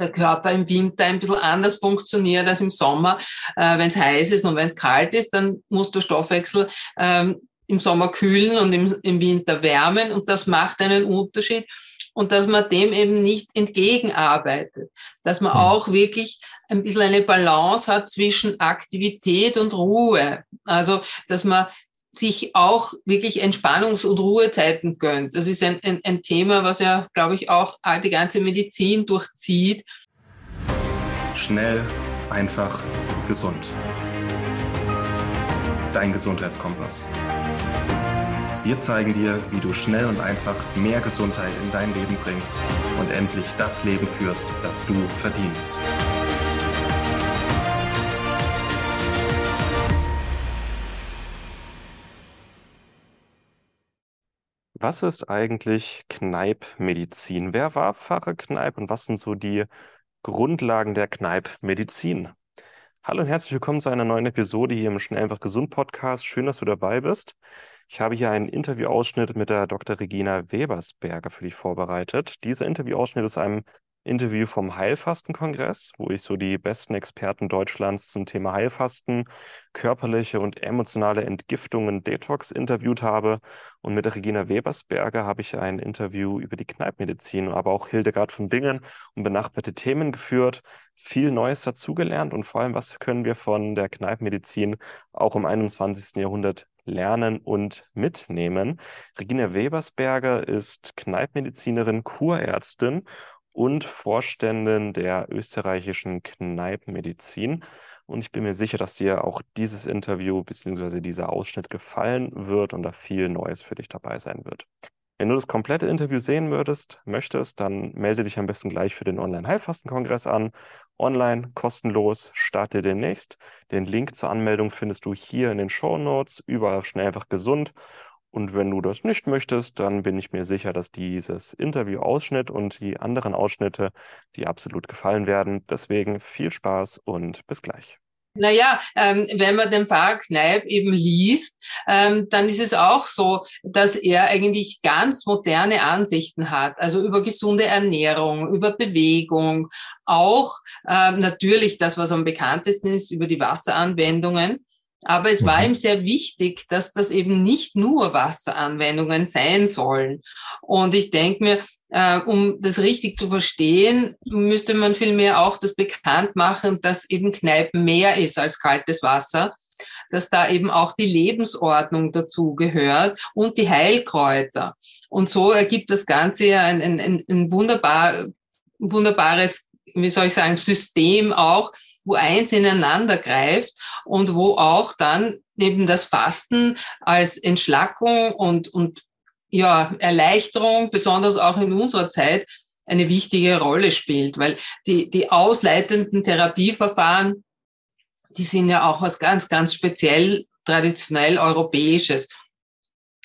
der Körper im Winter ein bisschen anders funktioniert als im Sommer. Äh, wenn es heiß ist und wenn es kalt ist, dann muss der Stoffwechsel ähm, im Sommer kühlen und im, im Winter wärmen und das macht einen Unterschied. Und dass man dem eben nicht entgegenarbeitet, dass man mhm. auch wirklich ein bisschen eine Balance hat zwischen Aktivität und Ruhe. Also, dass man sich auch wirklich Entspannungs- und Ruhezeiten gönnt. Das ist ein, ein, ein Thema, was ja, glaube ich, auch die ganze Medizin durchzieht. Schnell, einfach, gesund. Dein Gesundheitskompass. Wir zeigen dir, wie du schnell und einfach mehr Gesundheit in dein Leben bringst und endlich das Leben führst, das du verdienst. Was ist eigentlich Kneipmedizin? Wer war Pfarrer Kneip und was sind so die Grundlagen der Kneipmedizin? Hallo und herzlich willkommen zu einer neuen Episode hier im Schnell einfach gesund Podcast. Schön, dass du dabei bist. Ich habe hier einen Interviewausschnitt mit der Dr. Regina Webersberger für dich vorbereitet. Dieser Interviewausschnitt ist einem Interview vom Heilfastenkongress, wo ich so die besten Experten Deutschlands zum Thema Heilfasten, körperliche und emotionale Entgiftung und Detox interviewt habe. Und mit Regina Webersberger habe ich ein Interview über die Kneipmedizin, aber auch Hildegard von Bingen und benachbarte Themen geführt, viel Neues dazugelernt und vor allem, was können wir von der Kneipmedizin auch im 21. Jahrhundert lernen und mitnehmen. Regina Webersberger ist Kneipmedizinerin, Kurärztin und Vorständin der österreichischen Kneipenmedizin. Und ich bin mir sicher, dass dir auch dieses Interview bzw. dieser Ausschnitt gefallen wird und da viel Neues für dich dabei sein wird. Wenn du das komplette Interview sehen würdest, möchtest, dann melde dich am besten gleich für den Online-Heilfasten-Kongress an. Online, kostenlos, starte demnächst. Den Link zur Anmeldung findest du hier in den Show Notes, überall schnell einfach gesund. Und wenn du das nicht möchtest, dann bin ich mir sicher, dass dieses Interview-Ausschnitt und die anderen Ausschnitte dir absolut gefallen werden. Deswegen viel Spaß und bis gleich. Naja, ähm, wenn man den Pfarrer Kneip eben liest, ähm, dann ist es auch so, dass er eigentlich ganz moderne Ansichten hat, also über gesunde Ernährung, über Bewegung, auch ähm, natürlich das, was am bekanntesten ist, über die Wasseranwendungen. Aber es war mhm. ihm sehr wichtig, dass das eben nicht nur Wasseranwendungen sein sollen. Und ich denke mir, äh, um das richtig zu verstehen, müsste man vielmehr auch das bekannt machen, dass eben Kneipen mehr ist als kaltes Wasser dass da eben auch die Lebensordnung dazu gehört und die Heilkräuter. Und so ergibt das Ganze ja ein, ein, ein wunderbar, wunderbares, wie soll ich sagen, System auch, wo eins ineinander greift und wo auch dann neben das Fasten als Entschlackung und, und ja, Erleichterung, besonders auch in unserer Zeit, eine wichtige Rolle spielt, weil die, die ausleitenden Therapieverfahren, die sind ja auch was ganz, ganz speziell traditionell europäisches.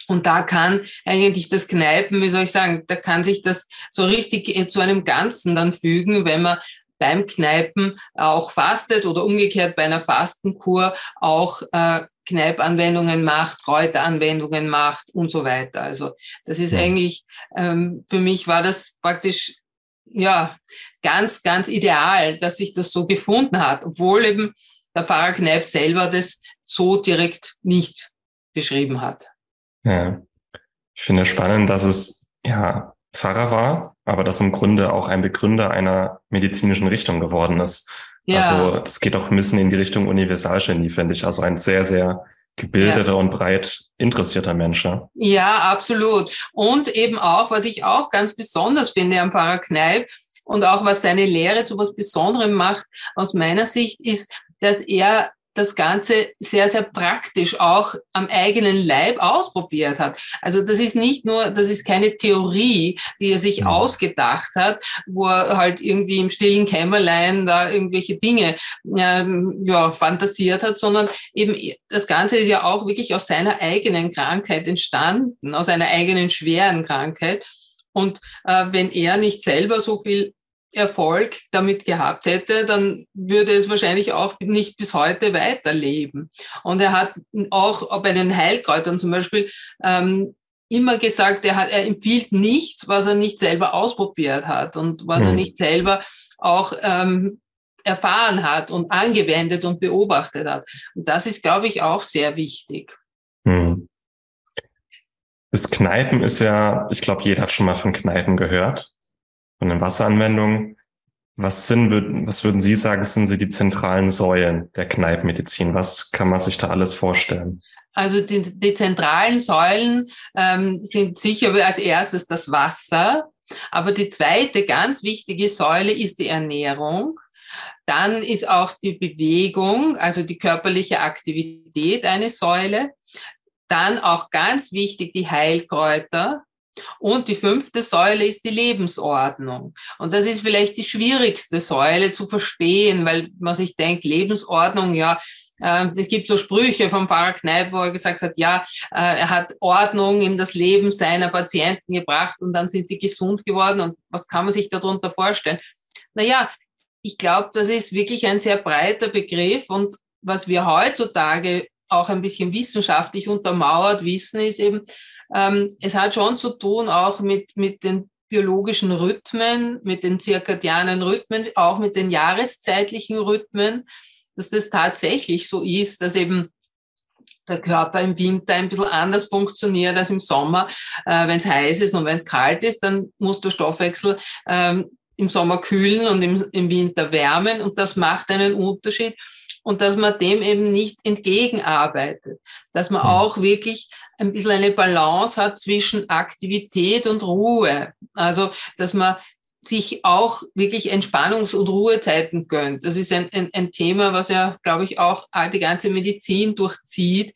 Und da kann eigentlich das Kneipen, wie soll ich sagen, da kann sich das so richtig zu einem Ganzen dann fügen, wenn man beim Kneipen auch fastet oder umgekehrt bei einer Fastenkur auch äh, Kneipanwendungen macht, Kräuteranwendungen macht und so weiter. Also das ist eigentlich, ähm, für mich war das praktisch ja ganz, ganz ideal, dass sich das so gefunden hat, obwohl eben der Pfarrer Kneip selber das so direkt nicht beschrieben hat. Ja, ich finde spannend, dass es ja Pfarrer war, aber das im Grunde auch ein Begründer einer medizinischen Richtung geworden ist. Ja. Also das geht auch ein bisschen in die Richtung Universalgenie, finde ich. Also ein sehr, sehr gebildeter ja. und breit interessierter Mensch. Ja, absolut. Und eben auch, was ich auch ganz besonders finde am Pfarrer Kneip und auch was seine Lehre zu was Besonderem macht, aus meiner Sicht, ist, dass er das Ganze sehr, sehr praktisch auch am eigenen Leib ausprobiert hat. Also das ist nicht nur, das ist keine Theorie, die er sich mhm. ausgedacht hat, wo er halt irgendwie im stillen Kämmerlein da irgendwelche Dinge ähm, ja, fantasiert hat, sondern eben das Ganze ist ja auch wirklich aus seiner eigenen Krankheit entstanden, aus einer eigenen schweren Krankheit. Und äh, wenn er nicht selber so viel Erfolg damit gehabt hätte, dann würde es wahrscheinlich auch nicht bis heute weiterleben. Und er hat auch bei den Heilkräutern zum Beispiel ähm, immer gesagt, er, hat, er empfiehlt nichts, was er nicht selber ausprobiert hat und was mhm. er nicht selber auch ähm, erfahren hat und angewendet und beobachtet hat. Und das ist, glaube ich, auch sehr wichtig. Hm. Das Kneipen ist ja, ich glaube, jeder hat schon mal von Kneipen gehört, von den Wasseranwendungen. Was, sind, was würden Sie sagen, sind so die zentralen Säulen der Kneipenmedizin? Was kann man sich da alles vorstellen? Also die, die zentralen Säulen ähm, sind sicher als erstes das Wasser, aber die zweite ganz wichtige Säule ist die Ernährung. Dann ist auch die Bewegung, also die körperliche Aktivität eine Säule. Dann auch ganz wichtig die Heilkräuter. Und die fünfte Säule ist die Lebensordnung. Und das ist vielleicht die schwierigste Säule zu verstehen, weil man sich denkt, Lebensordnung, ja, äh, es gibt so Sprüche vom Pfarrer Kneipp, wo er gesagt hat, ja, äh, er hat Ordnung in das Leben seiner Patienten gebracht und dann sind sie gesund geworden. Und was kann man sich darunter vorstellen? Naja, ich glaube, das ist wirklich ein sehr breiter Begriff und was wir heutzutage auch ein bisschen wissenschaftlich untermauert wissen, ist eben, ähm, es hat schon zu tun auch mit, mit den biologischen Rhythmen, mit den zirkadianen Rhythmen, auch mit den jahreszeitlichen Rhythmen, dass das tatsächlich so ist, dass eben der Körper im Winter ein bisschen anders funktioniert als im Sommer. Äh, wenn es heiß ist und wenn es kalt ist, dann muss der Stoffwechsel ähm, im Sommer kühlen und im, im Winter wärmen und das macht einen Unterschied und dass man dem eben nicht entgegenarbeitet, dass man hm. auch wirklich ein bisschen eine Balance hat zwischen Aktivität und Ruhe. Also, dass man sich auch wirklich Entspannungs- und Ruhezeiten gönnt. Das ist ein, ein, ein Thema, was ja, glaube ich, auch die ganze Medizin durchzieht.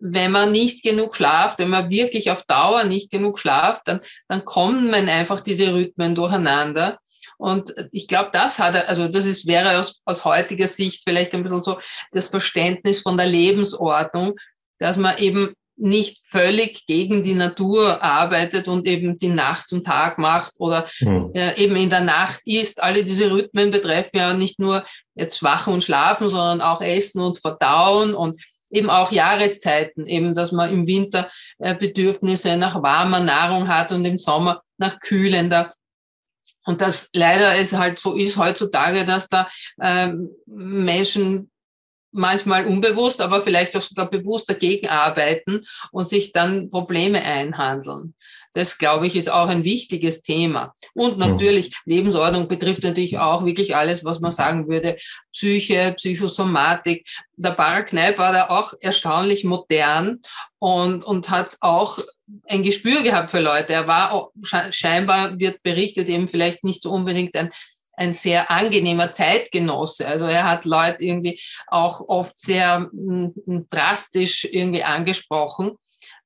Wenn man nicht genug schlaft, wenn man wirklich auf Dauer nicht genug schlaft, dann, dann kommen einfach diese Rhythmen durcheinander. Und ich glaube, das hat er, also das ist, wäre aus, aus heutiger Sicht vielleicht ein bisschen so das Verständnis von der Lebensordnung, dass man eben nicht völlig gegen die Natur arbeitet und eben die Nacht zum Tag macht oder mhm. äh, eben in der Nacht isst. Alle diese Rhythmen betreffen ja nicht nur jetzt Schwachen und Schlafen, sondern auch Essen und Verdauen und eben auch Jahreszeiten, eben dass man im Winter äh, Bedürfnisse nach warmer Nahrung hat und im Sommer nach kühlender. Und das leider es halt so ist heutzutage, dass da ähm, Menschen manchmal unbewusst, aber vielleicht auch sogar bewusst dagegen arbeiten und sich dann Probleme einhandeln. Das, glaube ich, ist auch ein wichtiges Thema. Und natürlich. Lebensordnung betrifft natürlich auch wirklich alles, was man sagen würde, Psyche, Psychosomatik. Der Barakneip war da auch erstaunlich modern und, und hat auch ein Gespür gehabt für Leute. Er war scheinbar, wird berichtet, eben vielleicht nicht so unbedingt ein, ein sehr angenehmer Zeitgenosse. Also er hat Leute irgendwie auch oft sehr m, drastisch irgendwie angesprochen.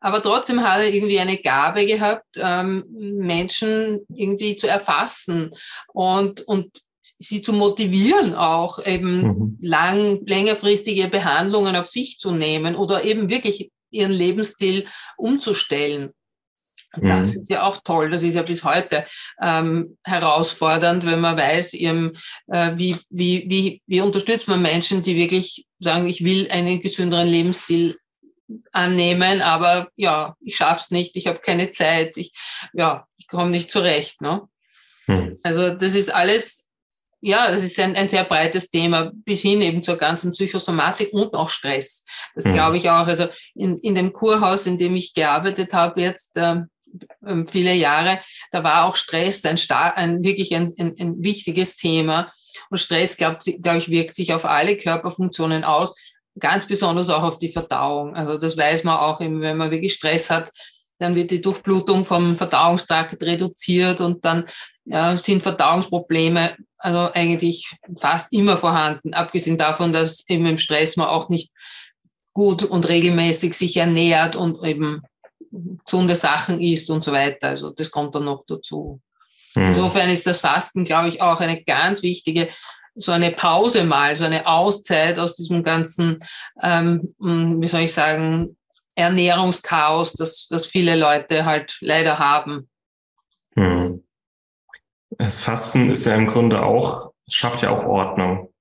Aber trotzdem hat er irgendwie eine Gabe gehabt, ähm, Menschen irgendwie zu erfassen und, und sie zu motivieren, auch eben mhm. lang, längerfristige Behandlungen auf sich zu nehmen oder eben wirklich ihren Lebensstil umzustellen. Das mhm. ist ja auch toll. Das ist ja bis heute ähm, herausfordernd, wenn man weiß, eben, äh, wie, wie, wie, wie unterstützt man Menschen, die wirklich sagen, ich will einen gesünderen Lebensstil annehmen, aber ja, ich schaff's nicht, ich habe keine Zeit, ich, ja, ich komme nicht zurecht. Ne? Mhm. Also das ist alles ja, das ist ein, ein sehr breites Thema, bis hin eben zur ganzen Psychosomatik und auch Stress. Das mhm. glaube ich auch. Also in, in dem Kurhaus, in dem ich gearbeitet habe jetzt äh, viele Jahre, da war auch Stress ein, ein wirklich ein, ein, ein wichtiges Thema. Und Stress, glaube glaub ich, wirkt sich auf alle Körperfunktionen aus, ganz besonders auch auf die Verdauung. Also das weiß man auch, eben, wenn man wirklich Stress hat, dann wird die Durchblutung vom Verdauungstrakt reduziert und dann ja, sind Verdauungsprobleme also eigentlich fast immer vorhanden, abgesehen davon, dass eben im Stress man auch nicht gut und regelmäßig sich ernährt und eben gesunde Sachen isst und so weiter. Also das kommt dann noch dazu. Mhm. Insofern ist das Fasten, glaube ich, auch eine ganz wichtige, so eine Pause mal, so eine Auszeit aus diesem ganzen, ähm, wie soll ich sagen, Ernährungschaos, das, das viele Leute halt leider haben. Mhm. Das Fasten ist ja im Grunde auch, es schafft ja auch Ordnung.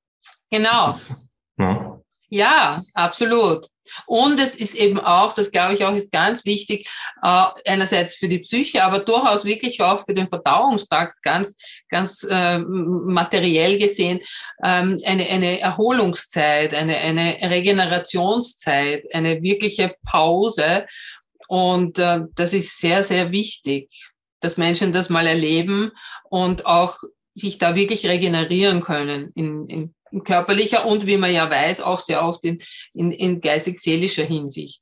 Genau. Ist, ne? Ja, absolut. Und es ist eben auch, das glaube ich auch, ist ganz wichtig, äh, einerseits für die Psyche, aber durchaus wirklich auch für den Verdauungstrakt ganz, ganz äh, materiell gesehen, ähm, eine, eine Erholungszeit, eine, eine Regenerationszeit, eine wirkliche Pause. Und äh, das ist sehr, sehr wichtig, dass Menschen das mal erleben und auch sich da wirklich regenerieren können in, in körperlicher und, wie man ja weiß, auch sehr oft in, in, in geistig-seelischer Hinsicht.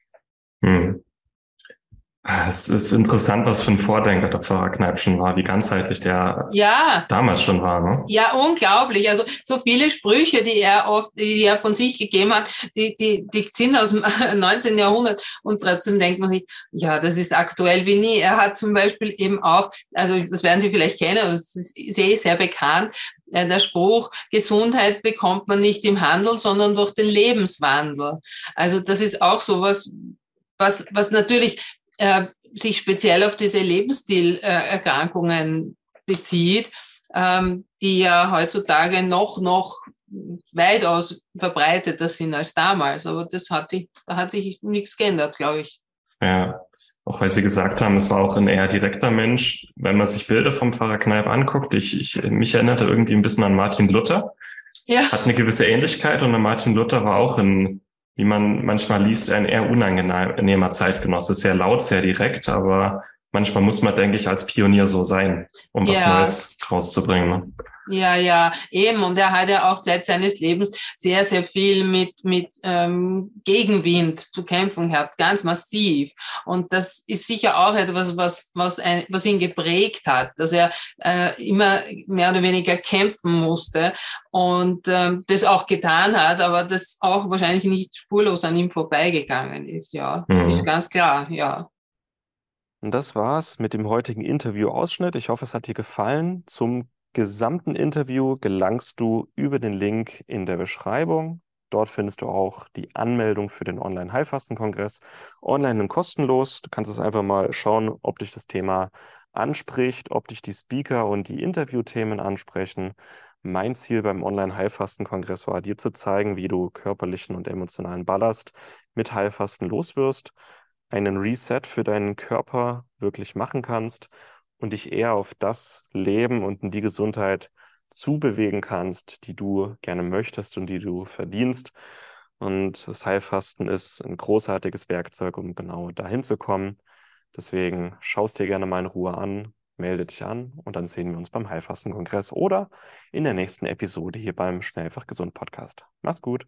Ah, es ist interessant, was für ein Vordenker der Pfarrer Kneip schon war, wie ganzheitlich der ja. damals schon war. Ne? Ja, unglaublich. Also so viele Sprüche, die er oft, die er von sich gegeben hat, die, die, die sind aus dem 19. Jahrhundert und trotzdem denkt man sich, ja, das ist aktuell wie nie. Er hat zum Beispiel eben auch, also das werden Sie vielleicht kennen, das ist sehr, sehr bekannt, äh, der Spruch, Gesundheit bekommt man nicht im Handel, sondern durch den Lebenswandel. Also das ist auch so was, was, was natürlich äh, sich speziell auf diese Lebensstilerkrankungen bezieht, ähm, die ja heutzutage noch, noch weitaus verbreiteter sind als damals. Aber das hat sich, da hat sich nichts geändert, glaube ich. Ja, auch weil Sie gesagt haben, es war auch ein eher direkter Mensch. Wenn man sich Bilder vom Pfarrer Kneip anguckt, ich, ich, mich erinnerte irgendwie ein bisschen an Martin Luther. Ja. Hat eine gewisse Ähnlichkeit und Martin Luther war auch ein wie man manchmal liest, ein eher unangenehmer Zeitgenosse. Sehr laut, sehr direkt, aber manchmal muss man, denke ich, als Pionier so sein, um was ja. Neues rauszubringen. Ne? Ja, ja, eben. Und er hat ja auch Zeit seines Lebens sehr, sehr viel mit, mit ähm, Gegenwind zu kämpfen gehabt, ganz massiv. Und das ist sicher auch etwas, was, was, ein, was ihn geprägt hat, dass er äh, immer mehr oder weniger kämpfen musste und ähm, das auch getan hat, aber das auch wahrscheinlich nicht spurlos an ihm vorbeigegangen ist, ja. Mhm. Ist ganz klar, ja. Und das war's mit dem heutigen Interview-Ausschnitt. Ich hoffe, es hat dir gefallen. Zum gesamten Interview gelangst du über den Link in der Beschreibung. Dort findest du auch die Anmeldung für den Online-Heilfasten-Kongress. Online und kostenlos. Du kannst es einfach mal schauen, ob dich das Thema anspricht, ob dich die Speaker und die Interviewthemen ansprechen. Mein Ziel beim Online-Heilfasten-Kongress war, dir zu zeigen, wie du körperlichen und emotionalen Ballast mit Heilfasten loswirst, einen Reset für deinen Körper wirklich machen kannst und dich eher auf das Leben und in die Gesundheit zubewegen kannst, die du gerne möchtest und die du verdienst. Und das Heilfasten ist ein großartiges Werkzeug, um genau dahin zu kommen. Deswegen schaust dir gerne mal in Ruhe an, melde dich an und dann sehen wir uns beim Heilfastenkongress oder in der nächsten Episode hier beim Schnellfach Gesund Podcast. Mach's gut.